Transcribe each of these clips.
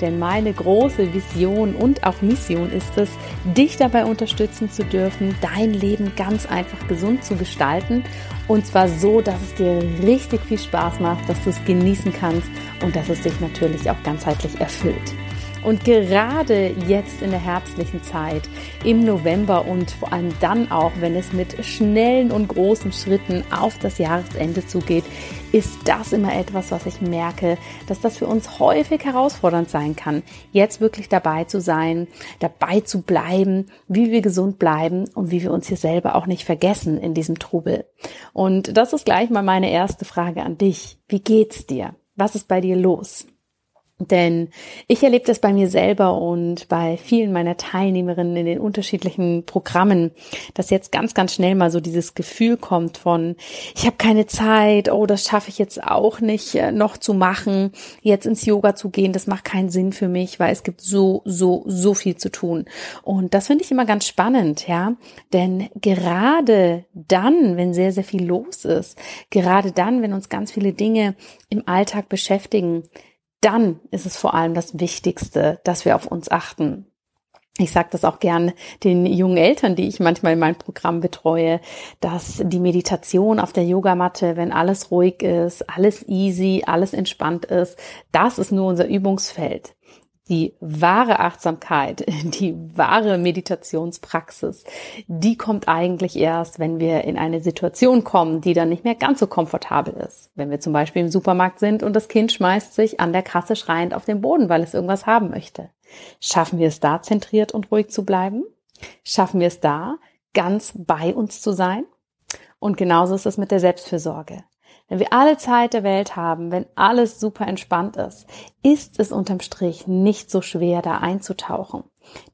Denn meine große Vision und auch Mission ist es, dich dabei unterstützen zu dürfen, dein Leben ganz einfach gesund zu gestalten. Und zwar so, dass es dir richtig viel Spaß macht, dass du es genießen kannst und dass es dich natürlich auch ganzheitlich erfüllt. Und gerade jetzt in der herbstlichen Zeit, im November und vor allem dann auch, wenn es mit schnellen und großen Schritten auf das Jahresende zugeht, ist das immer etwas, was ich merke, dass das für uns häufig herausfordernd sein kann, jetzt wirklich dabei zu sein, dabei zu bleiben, wie wir gesund bleiben und wie wir uns hier selber auch nicht vergessen in diesem Trubel. Und das ist gleich mal meine erste Frage an dich. Wie geht's dir? Was ist bei dir los? Denn ich erlebe das bei mir selber und bei vielen meiner Teilnehmerinnen in den unterschiedlichen Programmen, dass jetzt ganz, ganz schnell mal so dieses Gefühl kommt von, ich habe keine Zeit, oh, das schaffe ich jetzt auch nicht äh, noch zu machen, jetzt ins Yoga zu gehen, das macht keinen Sinn für mich, weil es gibt so, so, so viel zu tun. Und das finde ich immer ganz spannend, ja. Denn gerade dann, wenn sehr, sehr viel los ist, gerade dann, wenn uns ganz viele Dinge im Alltag beschäftigen, dann ist es vor allem das Wichtigste, dass wir auf uns achten. Ich sage das auch gern den jungen Eltern, die ich manchmal in meinem Programm betreue, dass die Meditation auf der Yogamatte, wenn alles ruhig ist, alles easy, alles entspannt ist, das ist nur unser Übungsfeld die wahre Achtsamkeit, die wahre Meditationspraxis, die kommt eigentlich erst, wenn wir in eine Situation kommen, die dann nicht mehr ganz so komfortabel ist. Wenn wir zum Beispiel im Supermarkt sind und das Kind schmeißt sich an der Kasse schreiend auf den Boden, weil es irgendwas haben möchte. Schaffen wir es da zentriert und ruhig zu bleiben? Schaffen wir es da ganz bei uns zu sein? Und genauso ist es mit der Selbstfürsorge. Wenn wir alle Zeit der Welt haben, wenn alles super entspannt ist, ist es unterm Strich nicht so schwer, da einzutauchen.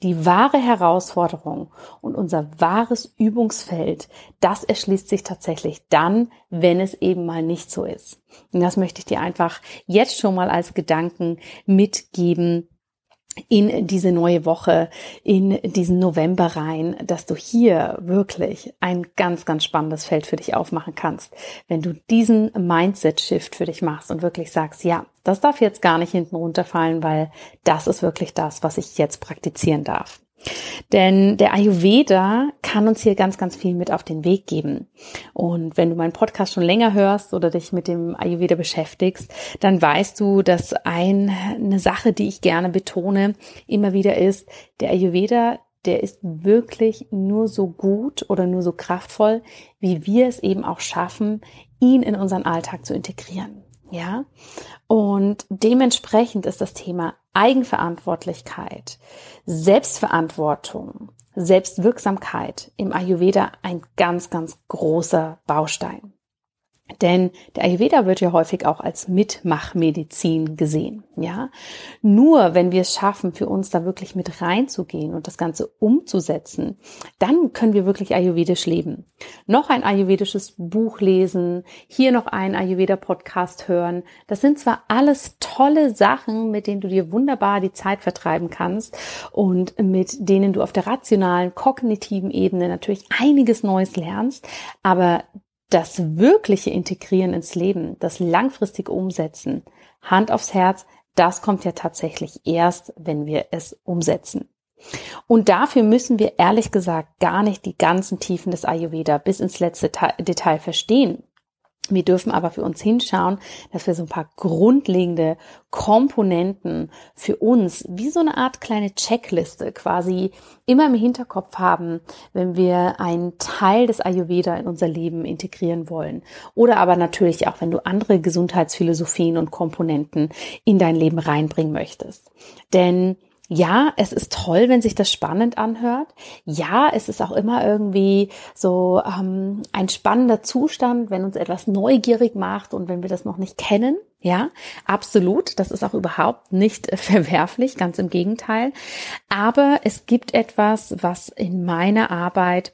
Die wahre Herausforderung und unser wahres Übungsfeld, das erschließt sich tatsächlich dann, wenn es eben mal nicht so ist. Und das möchte ich dir einfach jetzt schon mal als Gedanken mitgeben, in diese neue Woche, in diesen November rein, dass du hier wirklich ein ganz, ganz spannendes Feld für dich aufmachen kannst. Wenn du diesen Mindset-Shift für dich machst und wirklich sagst, ja, das darf jetzt gar nicht hinten runterfallen, weil das ist wirklich das, was ich jetzt praktizieren darf. Denn der Ayurveda kann uns hier ganz, ganz viel mit auf den Weg geben. Und wenn du meinen Podcast schon länger hörst oder dich mit dem Ayurveda beschäftigst, dann weißt du, dass eine Sache, die ich gerne betone, immer wieder ist, der Ayurveda, der ist wirklich nur so gut oder nur so kraftvoll, wie wir es eben auch schaffen, ihn in unseren Alltag zu integrieren. Ja, und dementsprechend ist das Thema Eigenverantwortlichkeit, Selbstverantwortung, Selbstwirksamkeit im Ayurveda ein ganz, ganz großer Baustein. Denn der Ayurveda wird ja häufig auch als Mitmachmedizin gesehen, ja. Nur wenn wir es schaffen, für uns da wirklich mit reinzugehen und das Ganze umzusetzen, dann können wir wirklich ayurvedisch leben. Noch ein ayurvedisches Buch lesen, hier noch einen Ayurveda-Podcast hören. Das sind zwar alles tolle Sachen, mit denen du dir wunderbar die Zeit vertreiben kannst und mit denen du auf der rationalen, kognitiven Ebene natürlich einiges Neues lernst, aber das wirkliche Integrieren ins Leben, das langfristige Umsetzen, Hand aufs Herz, das kommt ja tatsächlich erst, wenn wir es umsetzen. Und dafür müssen wir ehrlich gesagt gar nicht die ganzen Tiefen des Ayurveda bis ins letzte Detail verstehen. Wir dürfen aber für uns hinschauen, dass wir so ein paar grundlegende Komponenten für uns, wie so eine Art kleine Checkliste quasi immer im Hinterkopf haben, wenn wir einen Teil des Ayurveda in unser Leben integrieren wollen. Oder aber natürlich auch, wenn du andere Gesundheitsphilosophien und Komponenten in dein Leben reinbringen möchtest. Denn ja, es ist toll, wenn sich das spannend anhört. Ja, es ist auch immer irgendwie so ähm, ein spannender Zustand, wenn uns etwas neugierig macht und wenn wir das noch nicht kennen. Ja, absolut. Das ist auch überhaupt nicht verwerflich, ganz im Gegenteil. Aber es gibt etwas, was in meiner Arbeit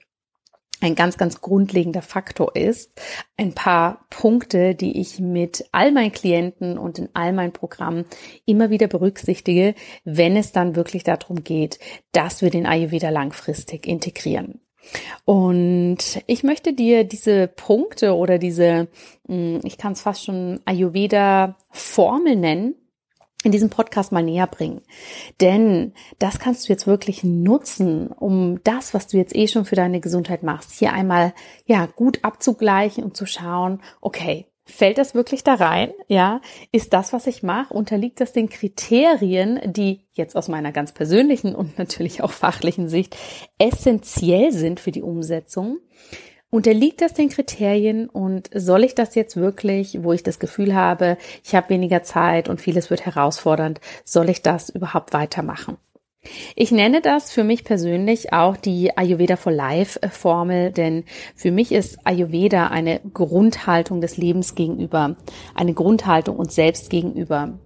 ein ganz, ganz grundlegender Faktor ist. Ein paar Punkte, die ich mit all meinen Klienten und in all meinen Programmen immer wieder berücksichtige, wenn es dann wirklich darum geht, dass wir den Ayurveda langfristig integrieren. Und ich möchte dir diese Punkte oder diese, hm, ich kann es fast schon Ayurveda-Formel nennen, in diesem Podcast mal näher bringen. Denn das kannst du jetzt wirklich nutzen, um das, was du jetzt eh schon für deine Gesundheit machst, hier einmal, ja, gut abzugleichen und zu schauen, okay, fällt das wirklich da rein? Ja, ist das, was ich mache, unterliegt das den Kriterien, die jetzt aus meiner ganz persönlichen und natürlich auch fachlichen Sicht essentiell sind für die Umsetzung? Unterliegt das den Kriterien und soll ich das jetzt wirklich, wo ich das Gefühl habe, ich habe weniger Zeit und vieles wird herausfordernd, soll ich das überhaupt weitermachen? Ich nenne das für mich persönlich auch die Ayurveda for Life Formel, denn für mich ist Ayurveda eine Grundhaltung des Lebens gegenüber, eine Grundhaltung uns selbst gegenüber.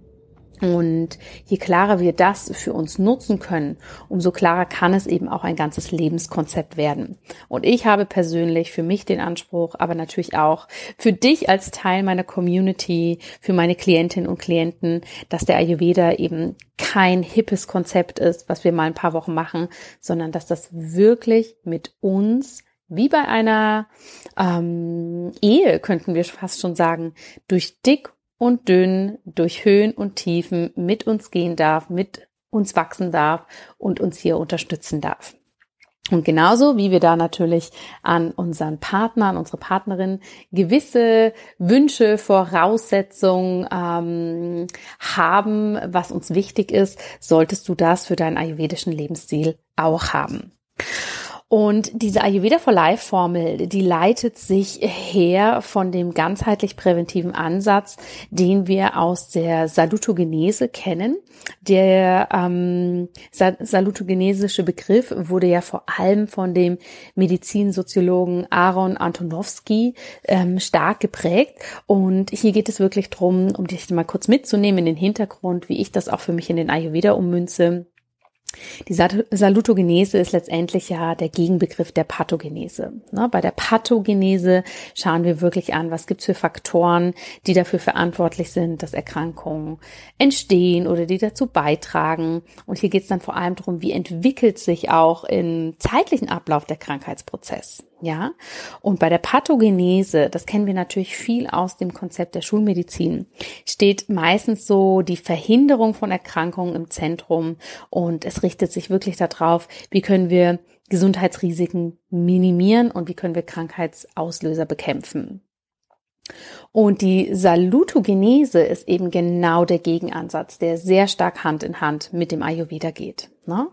Und je klarer wir das für uns nutzen können, umso klarer kann es eben auch ein ganzes Lebenskonzept werden. Und ich habe persönlich für mich den Anspruch, aber natürlich auch für dich als Teil meiner Community, für meine Klientinnen und Klienten, dass der Ayurveda eben kein hippes Konzept ist, was wir mal ein paar Wochen machen, sondern dass das wirklich mit uns wie bei einer ähm, Ehe, könnten wir fast schon sagen, durch dick und dünn durch Höhen und Tiefen mit uns gehen darf, mit uns wachsen darf und uns hier unterstützen darf. Und genauso wie wir da natürlich an unseren Partner, an unsere Partnerin gewisse Wünsche, Voraussetzungen ähm, haben, was uns wichtig ist, solltest du das für deinen ayurvedischen Lebensstil auch haben. Und diese Ayurveda for Life Formel, die leitet sich her von dem ganzheitlich präventiven Ansatz, den wir aus der Salutogenese kennen. Der ähm, salutogenesische Begriff wurde ja vor allem von dem Medizinsoziologen Aaron Antonowski ähm, stark geprägt. Und hier geht es wirklich drum, um dich mal kurz mitzunehmen in den Hintergrund, wie ich das auch für mich in den Ayurveda ummünze die Salutogenese ist letztendlich ja der Gegenbegriff der Pathogenese. Ne, bei der Pathogenese schauen wir wirklich an, was gibt's für Faktoren, die dafür verantwortlich sind, dass Erkrankungen entstehen oder die dazu beitragen. Und hier geht es dann vor allem darum, wie entwickelt sich auch im zeitlichen Ablauf der Krankheitsprozess. Ja, und bei der Pathogenese, das kennen wir natürlich viel aus dem Konzept der Schulmedizin, steht meistens so die Verhinderung von Erkrankungen im Zentrum und es richtet sich wirklich darauf, wie können wir Gesundheitsrisiken minimieren und wie können wir Krankheitsauslöser bekämpfen. Und die Salutogenese ist eben genau der Gegenansatz, der sehr stark Hand in Hand mit dem Ayurveda geht. Ne?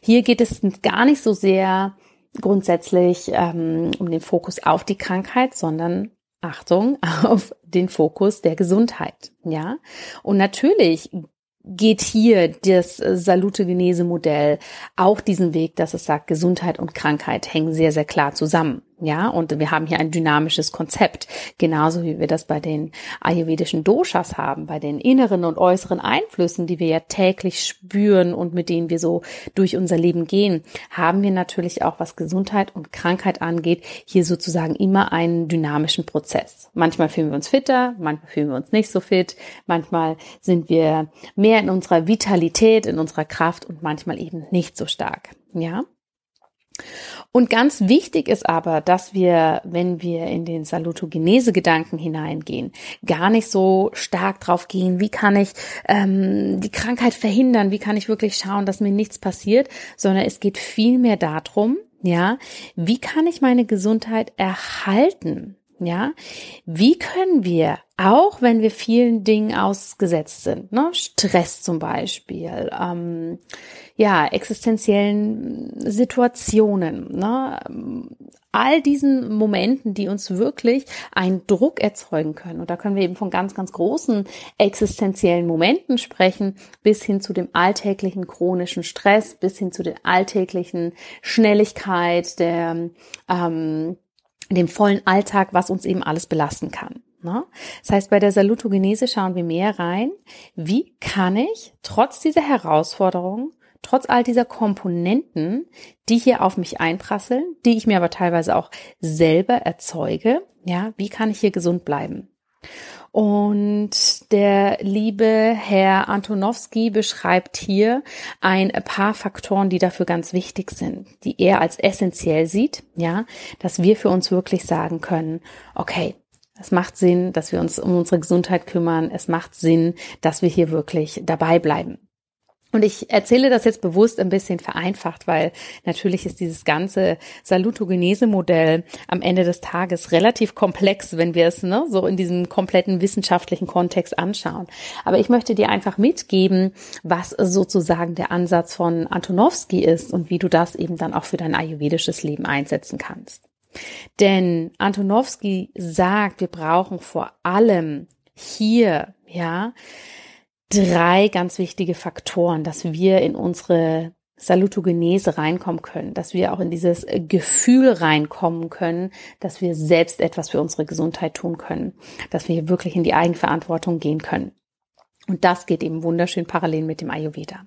Hier geht es gar nicht so sehr grundsätzlich ähm, um den Fokus auf die Krankheit, sondern Achtung auf den Fokus der Gesundheit. Ja, und natürlich geht hier das Salutogenese-Modell auch diesen Weg, dass es sagt, Gesundheit und Krankheit hängen sehr, sehr klar zusammen. Ja, und wir haben hier ein dynamisches Konzept, genauso wie wir das bei den ayurvedischen Doshas haben, bei den inneren und äußeren Einflüssen, die wir ja täglich spüren und mit denen wir so durch unser Leben gehen, haben wir natürlich auch, was Gesundheit und Krankheit angeht, hier sozusagen immer einen dynamischen Prozess. Manchmal fühlen wir uns fitter, manchmal fühlen wir uns nicht so fit, manchmal sind wir mehr in unserer Vitalität, in unserer Kraft und manchmal eben nicht so stark. Ja, und ganz wichtig ist aber, dass wir, wenn wir in den Salutogenese-Gedanken hineingehen, gar nicht so stark drauf gehen, wie kann ich ähm, die Krankheit verhindern, wie kann ich wirklich schauen, dass mir nichts passiert, sondern es geht vielmehr darum, ja, wie kann ich meine Gesundheit erhalten? Ja, wie können wir, auch wenn wir vielen Dingen ausgesetzt sind, ne, Stress zum Beispiel, ähm, ja, existenziellen Situationen, ne, all diesen Momenten, die uns wirklich einen Druck erzeugen können. Und da können wir eben von ganz, ganz großen existenziellen Momenten sprechen, bis hin zu dem alltäglichen chronischen Stress, bis hin zu der alltäglichen Schnelligkeit, der ähm, dem vollen Alltag, was uns eben alles belasten kann. Ne? Das heißt, bei der Salutogenese schauen wir mehr rein, wie kann ich trotz dieser Herausforderungen trotz all dieser Komponenten, die hier auf mich einprasseln, die ich mir aber teilweise auch selber erzeuge, ja, wie kann ich hier gesund bleiben? Und der liebe Herr Antonowski beschreibt hier ein paar Faktoren, die dafür ganz wichtig sind, die er als essentiell sieht, ja, dass wir für uns wirklich sagen können, okay, es macht Sinn, dass wir uns um unsere Gesundheit kümmern. Es macht Sinn, dass wir hier wirklich dabei bleiben. Und ich erzähle das jetzt bewusst ein bisschen vereinfacht, weil natürlich ist dieses ganze Salutogenese-Modell am Ende des Tages relativ komplex, wenn wir es ne, so in diesem kompletten wissenschaftlichen Kontext anschauen. Aber ich möchte dir einfach mitgeben, was sozusagen der Ansatz von Antonowski ist und wie du das eben dann auch für dein ayurvedisches Leben einsetzen kannst. Denn Antonowski sagt, wir brauchen vor allem hier, ja, drei ganz wichtige Faktoren, dass wir in unsere Salutogenese reinkommen können, dass wir auch in dieses Gefühl reinkommen können, dass wir selbst etwas für unsere Gesundheit tun können, dass wir hier wirklich in die Eigenverantwortung gehen können. Und das geht eben wunderschön parallel mit dem Ayurveda.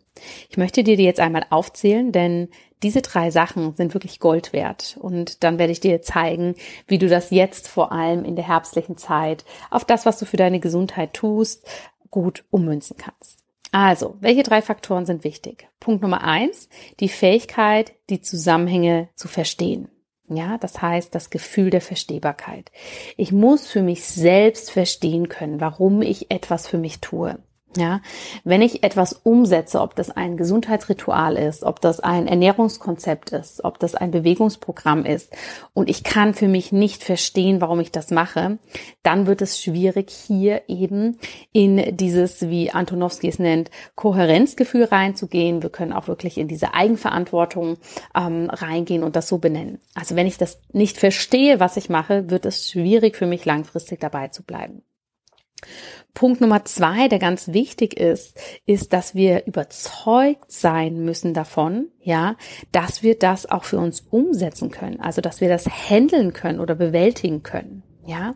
Ich möchte dir die jetzt einmal aufzählen, denn diese drei Sachen sind wirklich Gold wert. Und dann werde ich dir zeigen, wie du das jetzt vor allem in der herbstlichen Zeit auf das, was du für deine Gesundheit tust, gut ummünzen kannst. Also, welche drei Faktoren sind wichtig? Punkt Nummer eins, die Fähigkeit, die Zusammenhänge zu verstehen. Ja, das heißt, das Gefühl der Verstehbarkeit. Ich muss für mich selbst verstehen können, warum ich etwas für mich tue. Ja, wenn ich etwas umsetze, ob das ein Gesundheitsritual ist, ob das ein Ernährungskonzept ist, ob das ein Bewegungsprogramm ist und ich kann für mich nicht verstehen, warum ich das mache, dann wird es schwierig, hier eben in dieses, wie Antonowski es nennt, Kohärenzgefühl reinzugehen. Wir können auch wirklich in diese Eigenverantwortung ähm, reingehen und das so benennen. Also wenn ich das nicht verstehe, was ich mache, wird es schwierig für mich langfristig dabei zu bleiben. Punkt Nummer zwei, der ganz wichtig ist, ist, dass wir überzeugt sein müssen davon, ja, dass wir das auch für uns umsetzen können. Also, dass wir das handeln können oder bewältigen können. Ja,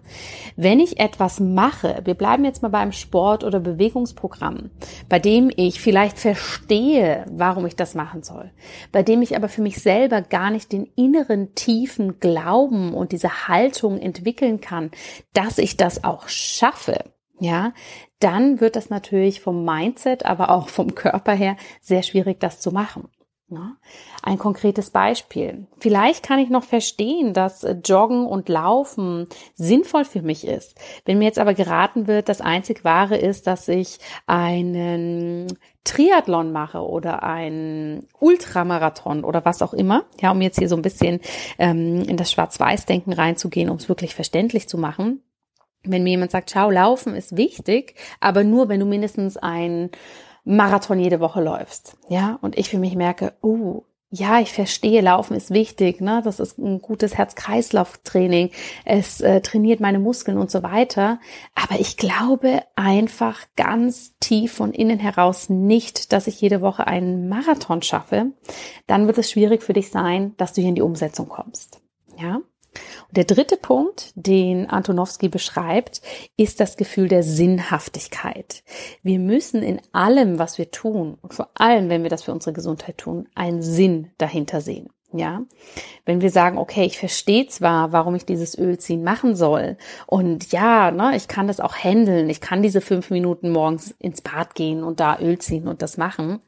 wenn ich etwas mache, wir bleiben jetzt mal beim Sport oder Bewegungsprogramm, bei dem ich vielleicht verstehe, warum ich das machen soll, bei dem ich aber für mich selber gar nicht den inneren tiefen Glauben und diese Haltung entwickeln kann, dass ich das auch schaffe, ja, dann wird das natürlich vom Mindset, aber auch vom Körper her sehr schwierig, das zu machen. Ja, ein konkretes Beispiel. Vielleicht kann ich noch verstehen, dass Joggen und Laufen sinnvoll für mich ist. Wenn mir jetzt aber geraten wird, das einzig Wahre ist, dass ich einen Triathlon mache oder einen Ultramarathon oder was auch immer, ja, um jetzt hier so ein bisschen ähm, in das Schwarz-Weiß-Denken reinzugehen, um es wirklich verständlich zu machen, wenn mir jemand sagt, schau, laufen ist wichtig, aber nur, wenn du mindestens ein Marathon jede Woche läufst. Ja, und ich für mich merke, uh, ja, ich verstehe, Laufen ist wichtig, ne? Das ist ein gutes Herz-Kreislauf-Training. Es äh, trainiert meine Muskeln und so weiter. Aber ich glaube einfach ganz tief von innen heraus nicht, dass ich jede Woche einen Marathon schaffe. Dann wird es schwierig für dich sein, dass du hier in die Umsetzung kommst. Ja? Und der dritte Punkt, den Antonowski beschreibt, ist das Gefühl der Sinnhaftigkeit. Wir müssen in allem, was wir tun, und vor allem, wenn wir das für unsere Gesundheit tun, einen Sinn dahinter sehen. Ja, wenn wir sagen, okay, ich verstehe zwar, warum ich dieses Ölziehen machen soll und ja, ne, ich kann das auch handeln, ich kann diese fünf Minuten morgens ins Bad gehen und da Öl ziehen und das machen.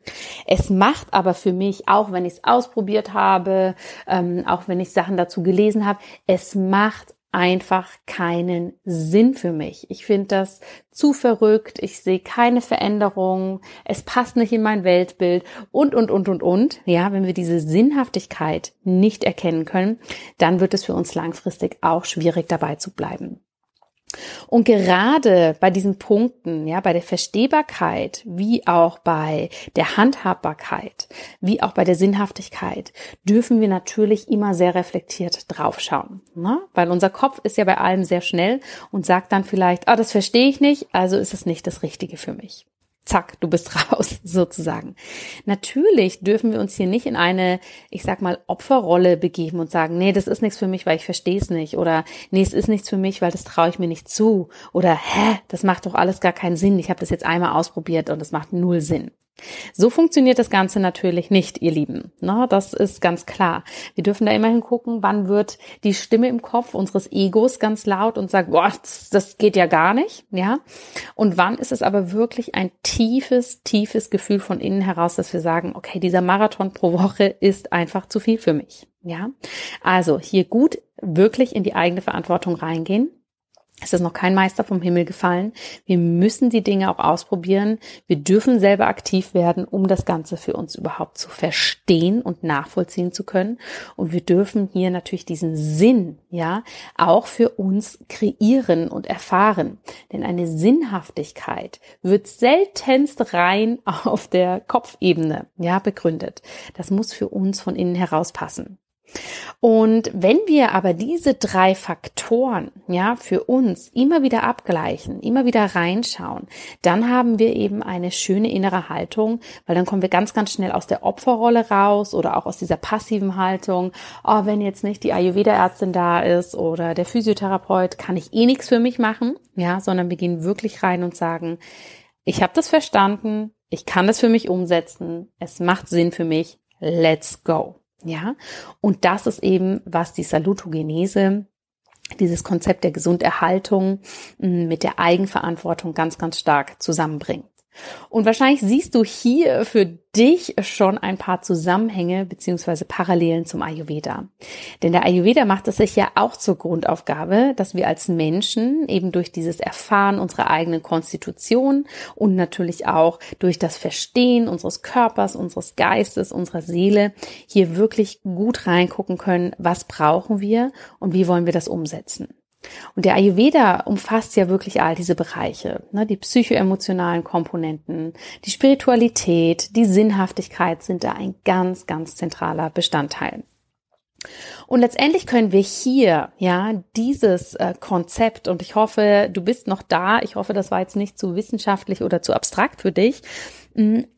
Es macht aber für mich, auch wenn ich es ausprobiert habe, ähm, auch wenn ich Sachen dazu gelesen habe, es macht einfach keinen Sinn für mich. Ich finde das zu verrückt, ich sehe keine Veränderung, es passt nicht in mein Weltbild und, und, und, und, und. Ja, wenn wir diese Sinnhaftigkeit nicht erkennen können, dann wird es für uns langfristig auch schwierig dabei zu bleiben. Und gerade bei diesen Punkten, ja, bei der Verstehbarkeit, wie auch bei der Handhabbarkeit, wie auch bei der Sinnhaftigkeit, dürfen wir natürlich immer sehr reflektiert draufschauen, ne? weil unser Kopf ist ja bei allem sehr schnell und sagt dann vielleicht, ah, das verstehe ich nicht, also ist es nicht das Richtige für mich zack, du bist raus, sozusagen. Natürlich dürfen wir uns hier nicht in eine, ich sag mal, Opferrolle begeben und sagen, nee, das ist nichts für mich, weil ich verstehe es nicht. Oder nee, es ist nichts für mich, weil das traue ich mir nicht zu. Oder hä, das macht doch alles gar keinen Sinn. Ich habe das jetzt einmal ausprobiert und es macht null Sinn. So funktioniert das Ganze natürlich nicht, ihr Lieben. Na, das ist ganz klar. Wir dürfen da immerhin gucken, wann wird die Stimme im Kopf unseres Egos ganz laut und sagt, boah, das, geht ja gar nicht, ja. Und wann ist es aber wirklich ein tiefes, tiefes Gefühl von innen heraus, dass wir sagen, okay, dieser Marathon pro Woche ist einfach zu viel für mich, ja. Also hier gut wirklich in die eigene Verantwortung reingehen es ist noch kein Meister vom Himmel gefallen. Wir müssen die Dinge auch ausprobieren. Wir dürfen selber aktiv werden, um das Ganze für uns überhaupt zu verstehen und nachvollziehen zu können. Und wir dürfen hier natürlich diesen Sinn, ja, auch für uns kreieren und erfahren. Denn eine Sinnhaftigkeit wird seltenst rein auf der Kopfebene, ja, begründet. Das muss für uns von innen heraus passen. Und wenn wir aber diese drei Faktoren, ja, für uns immer wieder abgleichen, immer wieder reinschauen, dann haben wir eben eine schöne innere Haltung, weil dann kommen wir ganz, ganz schnell aus der Opferrolle raus oder auch aus dieser passiven Haltung. Oh, wenn jetzt nicht die Ayurveda-Ärztin da ist oder der Physiotherapeut, kann ich eh nichts für mich machen, ja, sondern wir gehen wirklich rein und sagen, ich habe das verstanden, ich kann das für mich umsetzen, es macht Sinn für mich, let's go. Ja, und das ist eben, was die Salutogenese dieses Konzept der Gesunderhaltung mm, mit der Eigenverantwortung ganz, ganz stark zusammenbringt. Und wahrscheinlich siehst du hier für dich schon ein paar Zusammenhänge beziehungsweise Parallelen zum Ayurveda. Denn der Ayurveda macht es sich ja auch zur Grundaufgabe, dass wir als Menschen eben durch dieses Erfahren unserer eigenen Konstitution und natürlich auch durch das Verstehen unseres Körpers, unseres Geistes, unserer Seele hier wirklich gut reingucken können, was brauchen wir und wie wollen wir das umsetzen. Und der Ayurveda umfasst ja wirklich all diese Bereiche, ne? die psychoemotionalen Komponenten, die Spiritualität, die Sinnhaftigkeit sind da ein ganz, ganz zentraler Bestandteil. Und letztendlich können wir hier, ja, dieses äh, Konzept, und ich hoffe, du bist noch da, ich hoffe, das war jetzt nicht zu wissenschaftlich oder zu abstrakt für dich,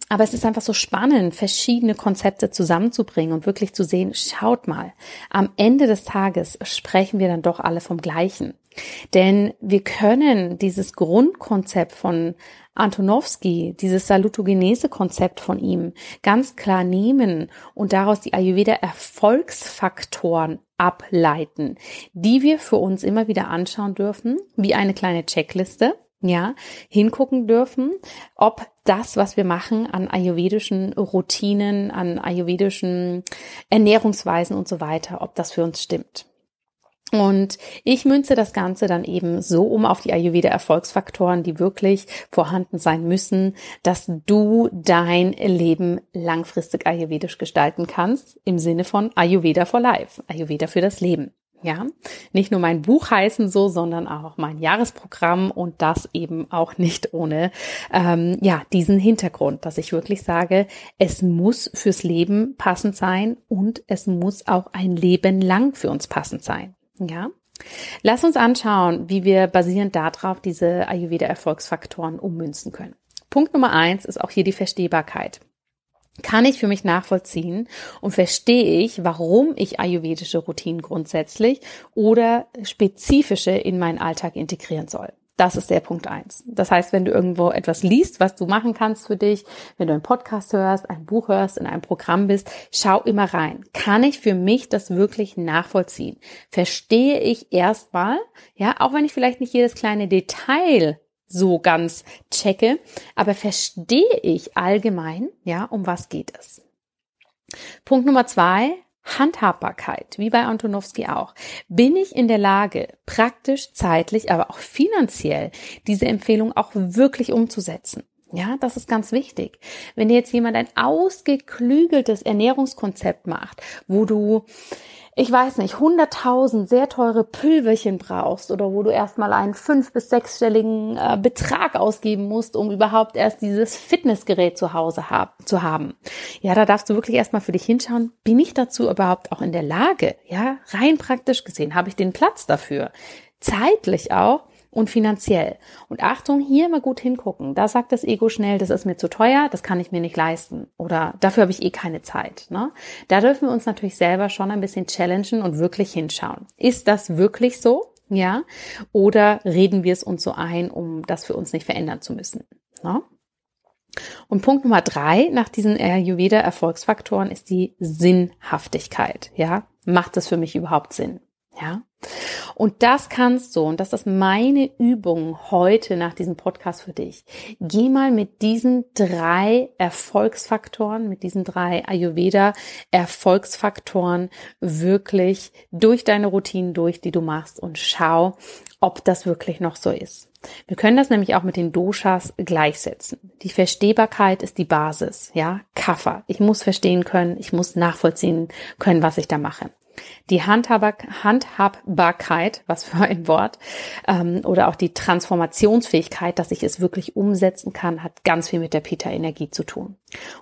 aber es ist einfach so spannend, verschiedene Konzepte zusammenzubringen und wirklich zu sehen, schaut mal, am Ende des Tages sprechen wir dann doch alle vom Gleichen. Denn wir können dieses Grundkonzept von Antonowski, dieses Salutogenese-Konzept von ihm, ganz klar nehmen und daraus die Ayurveda-Erfolgsfaktoren ableiten, die wir für uns immer wieder anschauen dürfen, wie eine kleine Checkliste ja, hingucken dürfen, ob das, was wir machen an ayurvedischen Routinen, an ayurvedischen Ernährungsweisen und so weiter, ob das für uns stimmt. Und ich münze das Ganze dann eben so um auf die Ayurveda-Erfolgsfaktoren, die wirklich vorhanden sein müssen, dass du dein Leben langfristig ayurvedisch gestalten kannst, im Sinne von Ayurveda for Life, Ayurveda für das Leben. Ja, nicht nur mein Buch heißen so, sondern auch mein Jahresprogramm und das eben auch nicht ohne ähm, ja diesen Hintergrund, dass ich wirklich sage, es muss fürs Leben passend sein und es muss auch ein Leben lang für uns passend sein. Ja, lass uns anschauen, wie wir basierend darauf diese Ayurveda Erfolgsfaktoren ummünzen können. Punkt Nummer eins ist auch hier die Verstehbarkeit kann ich für mich nachvollziehen und verstehe ich, warum ich ayurvedische Routinen grundsätzlich oder spezifische in meinen Alltag integrieren soll. Das ist der Punkt eins. Das heißt, wenn du irgendwo etwas liest, was du machen kannst für dich, wenn du einen Podcast hörst, ein Buch hörst, in einem Programm bist, schau immer rein. Kann ich für mich das wirklich nachvollziehen? Verstehe ich erstmal, ja, auch wenn ich vielleicht nicht jedes kleine Detail so ganz checke, aber verstehe ich allgemein, ja, um was geht es. Punkt Nummer zwei, Handhabbarkeit, wie bei Antonowski auch. Bin ich in der Lage, praktisch, zeitlich, aber auch finanziell diese Empfehlung auch wirklich umzusetzen? Ja, das ist ganz wichtig. Wenn dir jetzt jemand ein ausgeklügeltes Ernährungskonzept macht, wo du ich weiß nicht, 100.000 sehr teure Pülverchen brauchst oder wo du erstmal einen fünf- bis sechsstelligen äh, Betrag ausgeben musst, um überhaupt erst dieses Fitnessgerät zu Hause hab, zu haben. Ja, da darfst du wirklich erstmal für dich hinschauen, bin ich dazu überhaupt auch in der Lage? Ja, rein praktisch gesehen, habe ich den Platz dafür? Zeitlich auch und finanziell. Und Achtung, hier mal gut hingucken. Da sagt das Ego schnell, das ist mir zu teuer, das kann ich mir nicht leisten oder dafür habe ich eh keine Zeit. Ne? Da dürfen wir uns natürlich selber schon ein bisschen challengen und wirklich hinschauen. Ist das wirklich so? Ja? Oder reden wir es uns so ein, um das für uns nicht verändern zu müssen? Ne? Und Punkt Nummer drei nach diesen Ayurveda Erfolgsfaktoren ist die Sinnhaftigkeit. Ja, macht das für mich überhaupt Sinn? Ja. Und das kannst du, und das ist meine Übung heute nach diesem Podcast für dich. Geh mal mit diesen drei Erfolgsfaktoren, mit diesen drei Ayurveda Erfolgsfaktoren wirklich durch deine Routinen durch, die du machst und schau, ob das wirklich noch so ist. Wir können das nämlich auch mit den Doshas gleichsetzen. Die Verstehbarkeit ist die Basis, ja, Kaffer. Ich muss verstehen können, ich muss nachvollziehen können, was ich da mache. Die Handhabbar Handhabbarkeit, was für ein Wort, ähm, oder auch die Transformationsfähigkeit, dass ich es wirklich umsetzen kann, hat ganz viel mit der Pita-Energie zu tun.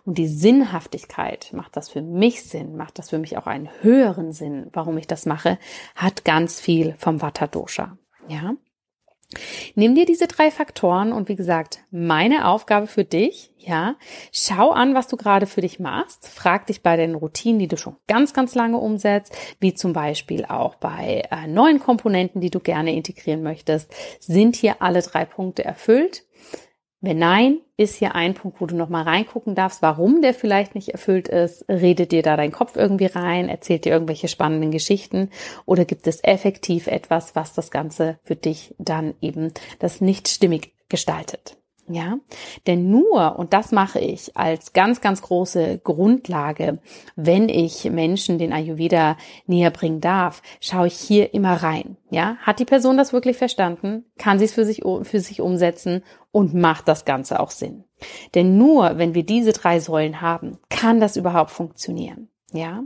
Und die Sinnhaftigkeit, macht das für mich Sinn, macht das für mich auch einen höheren Sinn, warum ich das mache, hat ganz viel vom Vata-Dosha. Ja. Nimm dir diese drei Faktoren und wie gesagt, meine Aufgabe für dich, ja, schau an, was du gerade für dich machst. Frag dich bei den Routinen, die du schon ganz, ganz lange umsetzt, wie zum Beispiel auch bei äh, neuen Komponenten, die du gerne integrieren möchtest. Sind hier alle drei Punkte erfüllt? Wenn nein, ist hier ein Punkt, wo du nochmal reingucken darfst, warum der vielleicht nicht erfüllt ist. Redet dir da dein Kopf irgendwie rein? Erzählt dir irgendwelche spannenden Geschichten? Oder gibt es effektiv etwas, was das Ganze für dich dann eben das nicht stimmig gestaltet? Ja, denn nur, und das mache ich als ganz, ganz große Grundlage, wenn ich Menschen den Ayurveda näher bringen darf, schaue ich hier immer rein. Ja, hat die Person das wirklich verstanden? Kann sie es für sich, für sich umsetzen? Und macht das Ganze auch Sinn? Denn nur, wenn wir diese drei Säulen haben, kann das überhaupt funktionieren. Ja,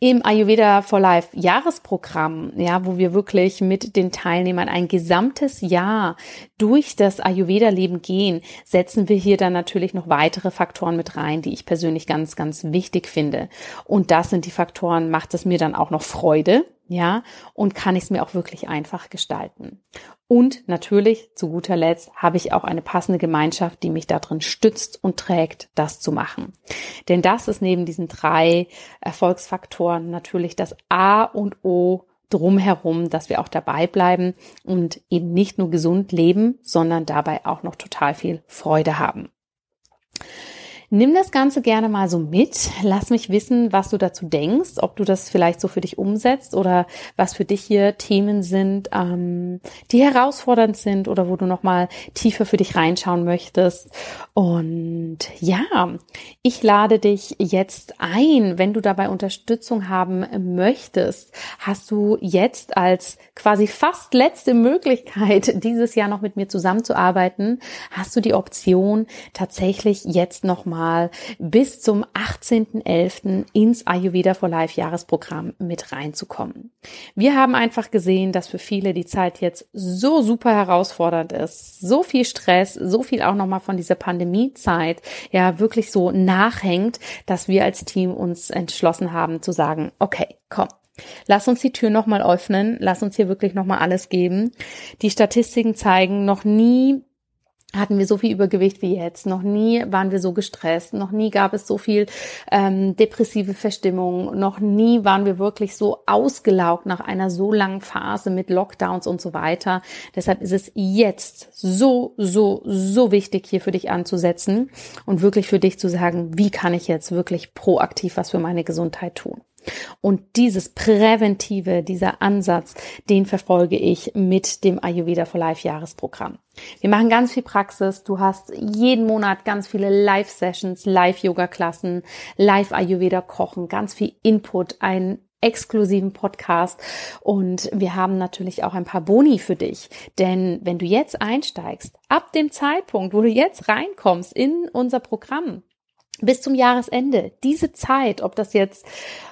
im Ayurveda for Life Jahresprogramm, ja, wo wir wirklich mit den Teilnehmern ein gesamtes Jahr durch das Ayurveda Leben gehen, setzen wir hier dann natürlich noch weitere Faktoren mit rein, die ich persönlich ganz, ganz wichtig finde. Und das sind die Faktoren, macht es mir dann auch noch Freude, ja, und kann ich es mir auch wirklich einfach gestalten. Und natürlich, zu guter Letzt, habe ich auch eine passende Gemeinschaft, die mich darin stützt und trägt, das zu machen. Denn das ist neben diesen drei Erfolgsfaktoren natürlich das A und O drumherum, dass wir auch dabei bleiben und eben nicht nur gesund leben, sondern dabei auch noch total viel Freude haben. Nimm das Ganze gerne mal so mit. Lass mich wissen, was du dazu denkst, ob du das vielleicht so für dich umsetzt oder was für dich hier Themen sind, ähm, die herausfordernd sind oder wo du nochmal tiefer für dich reinschauen möchtest. Und ja, ich lade dich jetzt ein, wenn du dabei Unterstützung haben möchtest, hast du jetzt als quasi fast letzte Möglichkeit, dieses Jahr noch mit mir zusammenzuarbeiten, hast du die Option, tatsächlich jetzt nochmal mal bis zum 18.11. ins Ayurveda for Life Jahresprogramm mit reinzukommen. Wir haben einfach gesehen, dass für viele die Zeit jetzt so super herausfordernd ist, so viel Stress, so viel auch nochmal von dieser Pandemiezeit, ja, wirklich so nachhängt, dass wir als Team uns entschlossen haben zu sagen, okay, komm, Lass uns die Tür nochmal öffnen, lass uns hier wirklich nochmal alles geben. Die Statistiken zeigen, noch nie hatten wir so viel Übergewicht wie jetzt. Noch nie waren wir so gestresst. Noch nie gab es so viel ähm, depressive Verstimmung. Noch nie waren wir wirklich so ausgelaugt nach einer so langen Phase mit Lockdowns und so weiter. Deshalb ist es jetzt so, so, so wichtig, hier für dich anzusetzen und wirklich für dich zu sagen, wie kann ich jetzt wirklich proaktiv was für meine Gesundheit tun. Und dieses Präventive, dieser Ansatz, den verfolge ich mit dem Ayurveda for Life Jahresprogramm. Wir machen ganz viel Praxis. Du hast jeden Monat ganz viele Live-Sessions, Live-Yoga-Klassen, Live-Ayurveda-Kochen, ganz viel Input, einen exklusiven Podcast und wir haben natürlich auch ein paar Boni für dich, denn wenn du jetzt einsteigst, ab dem Zeitpunkt, wo du jetzt reinkommst in unser Programm, bis zum Jahresende, diese Zeit, ob das jetzt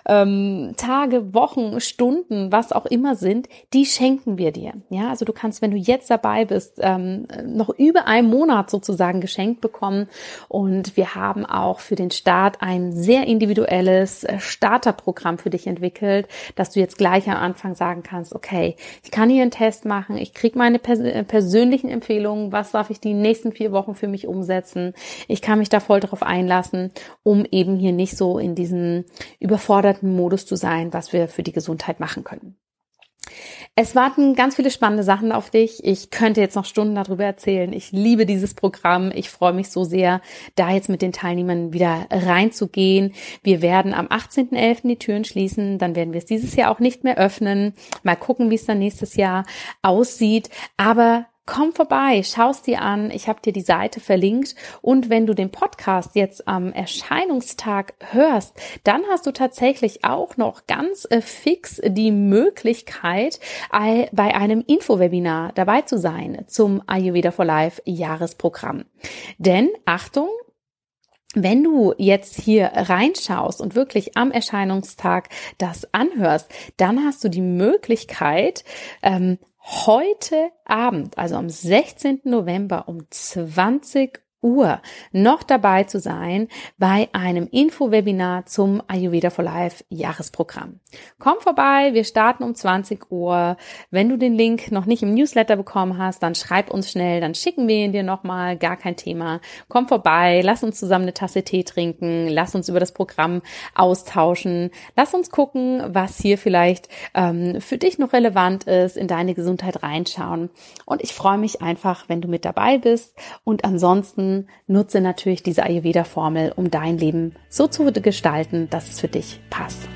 ähm, Tage, Wochen, Stunden, was auch immer sind, die schenken wir dir. Ja, also du kannst, wenn du jetzt dabei bist, ähm, noch über einen Monat sozusagen geschenkt bekommen. Und wir haben auch für den Start ein sehr individuelles äh, Starterprogramm für dich entwickelt, dass du jetzt gleich am Anfang sagen kannst, okay, ich kann hier einen Test machen, ich kriege meine pers äh, persönlichen Empfehlungen, was darf ich die nächsten vier Wochen für mich umsetzen. Ich kann mich da voll darauf einlassen, um eben hier nicht so in diesen überforderten Modus zu sein, was wir für die Gesundheit machen können. Es warten ganz viele spannende Sachen auf dich. Ich könnte jetzt noch Stunden darüber erzählen. Ich liebe dieses Programm. Ich freue mich so sehr, da jetzt mit den Teilnehmern wieder reinzugehen. Wir werden am 18.11. die Türen schließen. Dann werden wir es dieses Jahr auch nicht mehr öffnen. Mal gucken, wie es dann nächstes Jahr aussieht. Aber Komm vorbei, schaust dir an. Ich habe dir die Seite verlinkt. Und wenn du den Podcast jetzt am Erscheinungstag hörst, dann hast du tatsächlich auch noch ganz äh, fix die Möglichkeit, bei einem Infowebinar dabei zu sein zum Ayurveda for Life Jahresprogramm. Denn Achtung, wenn du jetzt hier reinschaust und wirklich am Erscheinungstag das anhörst, dann hast du die Möglichkeit, ähm, heute Abend, also am 16. November um 20 Uhr noch dabei zu sein bei einem Info-Webinar zum Ayurveda for Life Jahresprogramm. Komm vorbei, wir starten um 20 Uhr. Wenn du den Link noch nicht im Newsletter bekommen hast, dann schreib uns schnell, dann schicken wir ihn dir nochmal, gar kein Thema. Komm vorbei, lass uns zusammen eine Tasse Tee trinken, lass uns über das Programm austauschen, lass uns gucken, was hier vielleicht ähm, für dich noch relevant ist, in deine Gesundheit reinschauen. Und ich freue mich einfach, wenn du mit dabei bist und ansonsten nutze natürlich diese Ayurveda-Formel, um dein Leben so zu gestalten, dass es für dich passt.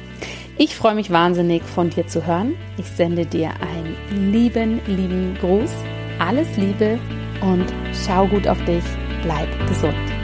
Ich freue mich wahnsinnig von dir zu hören. Ich sende dir einen lieben, lieben Gruß. Alles Liebe und schau gut auf dich. Bleib gesund.